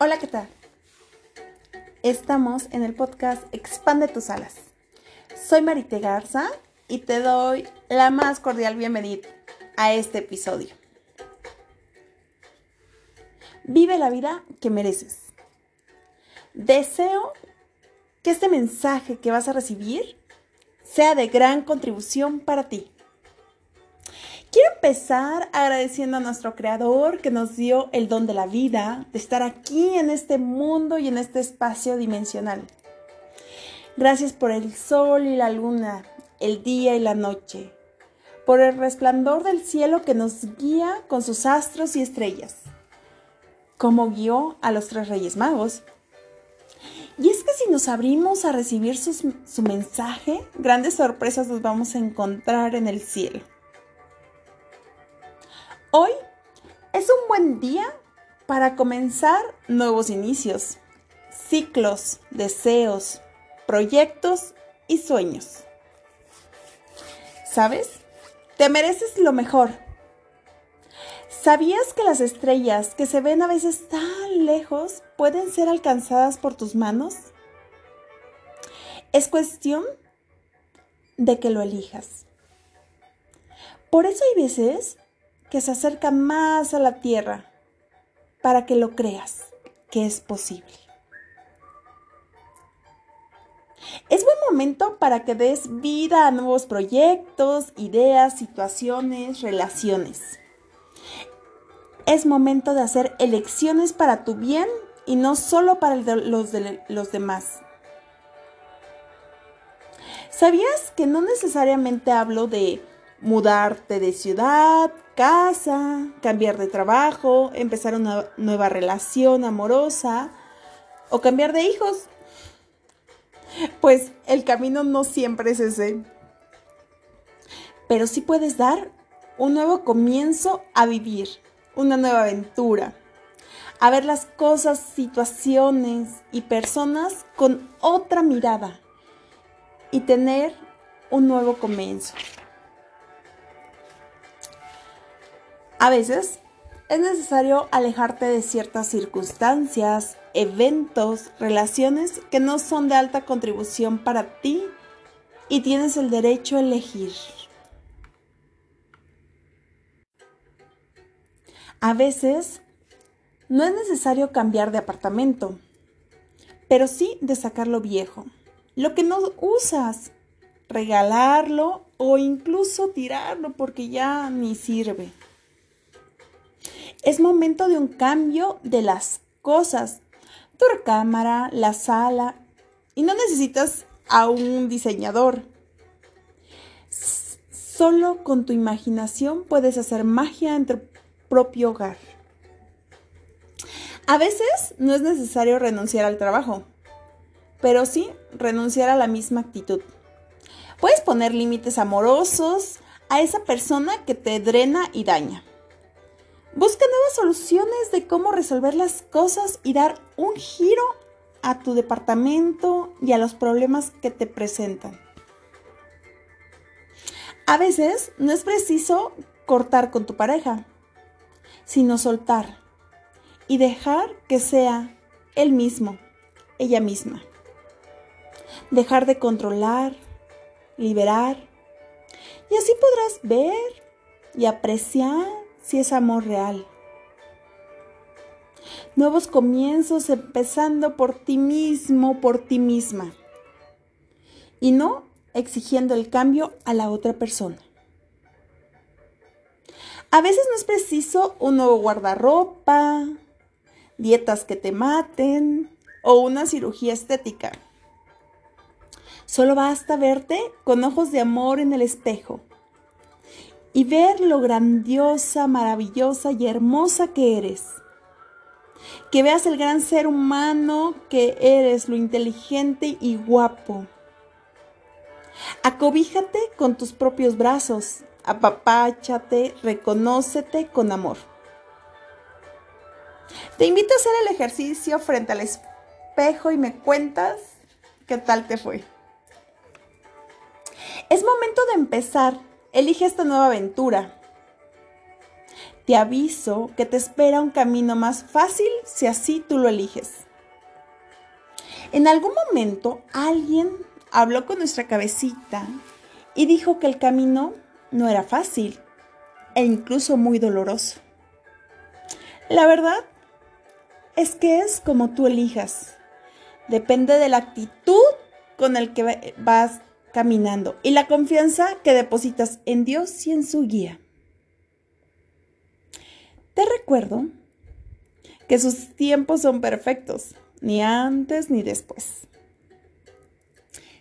Hola, ¿qué tal? Estamos en el podcast Expande tus alas. Soy Marite Garza y te doy la más cordial bienvenida a este episodio. Vive la vida que mereces. Deseo que este mensaje que vas a recibir sea de gran contribución para ti. Quiero empezar agradeciendo a nuestro Creador que nos dio el don de la vida, de estar aquí en este mundo y en este espacio dimensional. Gracias por el sol y la luna, el día y la noche, por el resplandor del cielo que nos guía con sus astros y estrellas, como guió a los tres reyes magos. Y es que si nos abrimos a recibir su mensaje, grandes sorpresas nos vamos a encontrar en el cielo. Hoy es un buen día para comenzar nuevos inicios, ciclos, deseos, proyectos y sueños. ¿Sabes? Te mereces lo mejor. ¿Sabías que las estrellas que se ven a veces tan lejos pueden ser alcanzadas por tus manos? Es cuestión de que lo elijas. Por eso hay veces que se acerca más a la tierra para que lo creas que es posible. Es buen momento para que des vida a nuevos proyectos, ideas, situaciones, relaciones. Es momento de hacer elecciones para tu bien y no solo para los de los demás. ¿Sabías que no necesariamente hablo de mudarte de ciudad, casa, cambiar de trabajo, empezar una nueva relación amorosa o cambiar de hijos. Pues el camino no siempre es ese. Pero sí puedes dar un nuevo comienzo a vivir, una nueva aventura, a ver las cosas, situaciones y personas con otra mirada y tener un nuevo comienzo. A veces es necesario alejarte de ciertas circunstancias, eventos, relaciones que no son de alta contribución para ti y tienes el derecho a elegir. A veces no es necesario cambiar de apartamento, pero sí de sacar lo viejo, lo que no usas, regalarlo o incluso tirarlo porque ya ni sirve. Es momento de un cambio de las cosas. Tu recámara, la sala. Y no necesitas a un diseñador. Solo con tu imaginación puedes hacer magia en tu propio hogar. A veces no es necesario renunciar al trabajo, pero sí renunciar a la misma actitud. Puedes poner límites amorosos a esa persona que te drena y daña. Busca nuevas soluciones de cómo resolver las cosas y dar un giro a tu departamento y a los problemas que te presentan. A veces no es preciso cortar con tu pareja, sino soltar y dejar que sea él mismo, ella misma. Dejar de controlar, liberar, y así podrás ver y apreciar si es amor real. Nuevos comienzos empezando por ti mismo, por ti misma. Y no exigiendo el cambio a la otra persona. A veces no es preciso un nuevo guardarropa, dietas que te maten o una cirugía estética. Solo basta verte con ojos de amor en el espejo y ver lo grandiosa, maravillosa y hermosa que eres. Que veas el gran ser humano que eres, lo inteligente y guapo. Acobíjate con tus propios brazos, apapáchate, reconócete con amor. Te invito a hacer el ejercicio frente al espejo y me cuentas qué tal te fue. Es momento de empezar Elige esta nueva aventura. Te aviso que te espera un camino más fácil si así tú lo eliges. En algún momento alguien habló con nuestra cabecita y dijo que el camino no era fácil e incluso muy doloroso. La verdad es que es como tú elijas. Depende de la actitud con el que vas caminando y la confianza que depositas en Dios y en su guía. Te recuerdo que sus tiempos son perfectos, ni antes ni después.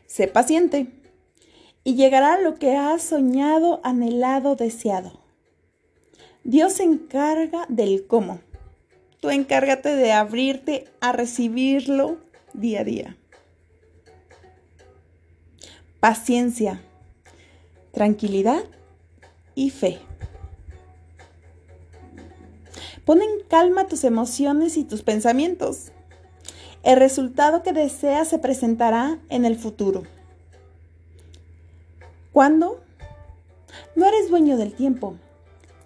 Sé paciente y llegará lo que has soñado, anhelado, deseado. Dios se encarga del cómo. Tú encárgate de abrirte a recibirlo día a día. Paciencia, tranquilidad y fe. Pon en calma tus emociones y tus pensamientos. El resultado que deseas se presentará en el futuro. ¿Cuándo? No eres dueño del tiempo,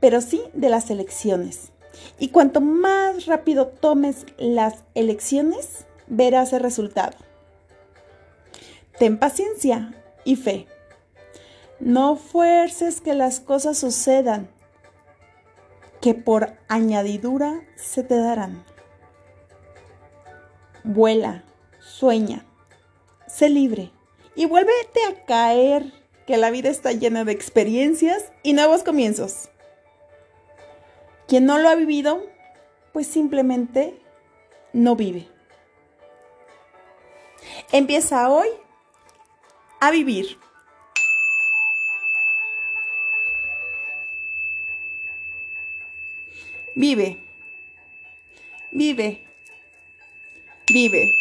pero sí de las elecciones. Y cuanto más rápido tomes las elecciones, verás el resultado. Ten paciencia y fe. No fuerces que las cosas sucedan, que por añadidura se te darán. Vuela, sueña, sé libre y vuélvete a caer, que la vida está llena de experiencias y nuevos comienzos. Quien no lo ha vivido, pues simplemente no vive. Empieza hoy a vivir. Vive. Vive. Vive.